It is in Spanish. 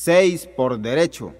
6 por derecho.